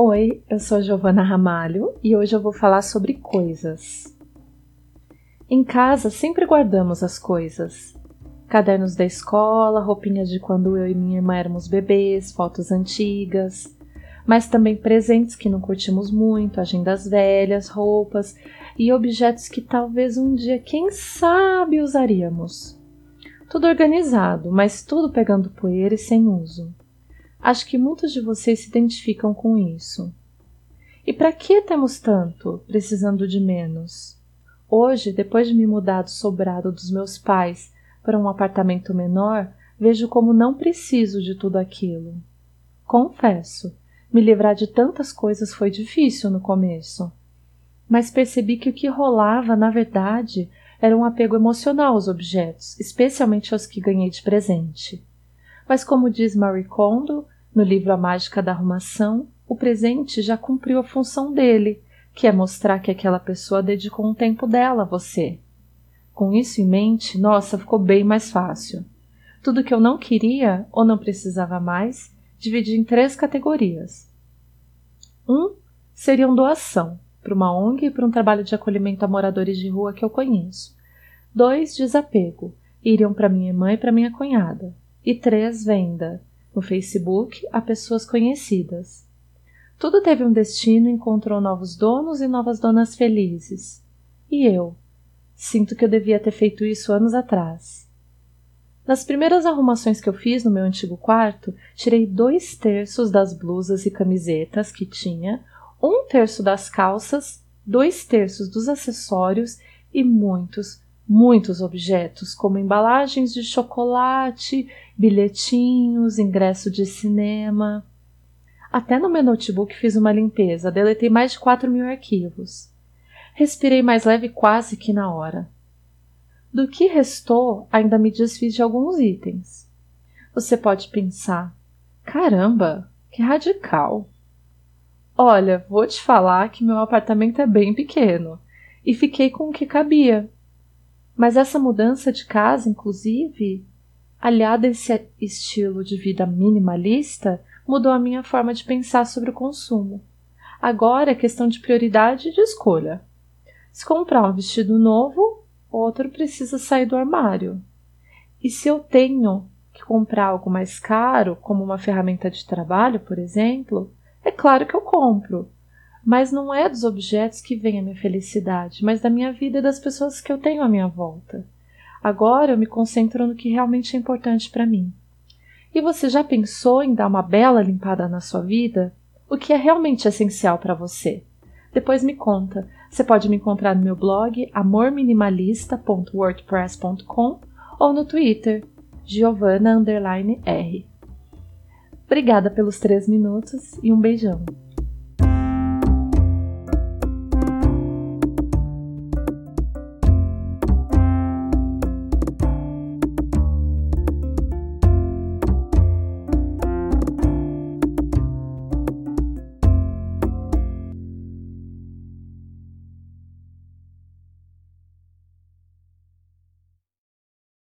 Oi, eu sou Giovana Ramalho e hoje eu vou falar sobre coisas. Em casa sempre guardamos as coisas. Cadernos da escola, roupinhas de quando eu e minha irmã éramos bebês, fotos antigas, mas também presentes que não curtimos muito, agendas velhas, roupas e objetos que talvez um dia, quem sabe, usaríamos. Tudo organizado, mas tudo pegando poeira e sem uso. Acho que muitos de vocês se identificam com isso. E para que temos tanto, precisando de menos? Hoje, depois de me mudar do sobrado dos meus pais para um apartamento menor, vejo como não preciso de tudo aquilo. Confesso, me livrar de tantas coisas foi difícil no começo. Mas percebi que o que rolava, na verdade, era um apego emocional aos objetos, especialmente aos que ganhei de presente. Mas, como diz Marie Kondo no livro A Mágica da Arrumação, o presente já cumpriu a função dele, que é mostrar que aquela pessoa dedicou um tempo dela a você. Com isso em mente, nossa, ficou bem mais fácil. Tudo que eu não queria ou não precisava mais, dividi em três categorias. Um seria uma doação para uma ONG e para um trabalho de acolhimento a moradores de rua que eu conheço. Dois, desapego, iriam para minha mãe e para minha cunhada e três venda no Facebook a pessoas conhecidas. Tudo teve um destino encontrou novos donos e novas donas felizes. E eu? Sinto que eu devia ter feito isso anos atrás. Nas primeiras arrumações que eu fiz no meu antigo quarto, tirei dois terços das blusas e camisetas que tinha, um terço das calças, dois terços dos acessórios e muitos, muitos objetos, como embalagens de chocolate, bilhetinhos, ingresso de cinema. Até no meu notebook fiz uma limpeza, deletei mais de 4 mil arquivos. Respirei mais leve quase que na hora. Do que restou, ainda me desfiz de alguns itens. Você pode pensar: caramba, que radical! Olha, vou te falar que meu apartamento é bem pequeno e fiquei com o que cabia. Mas essa mudança de casa, inclusive, aliada a esse estilo de vida minimalista, mudou a minha forma de pensar sobre o consumo. Agora é questão de prioridade e de escolha. Se comprar um vestido novo, outro precisa sair do armário. E se eu tenho que comprar algo mais caro, como uma ferramenta de trabalho, por exemplo, é claro que eu compro. Mas não é dos objetos que vem a minha felicidade, mas da minha vida e das pessoas que eu tenho à minha volta. Agora eu me concentro no que realmente é importante para mim. E você já pensou em dar uma bela limpada na sua vida? O que é realmente essencial para você? Depois me conta. Você pode me encontrar no meu blog amorminimalista.wordpress.com ou no Twitter giovanna_r. Obrigada pelos três minutos e um beijão.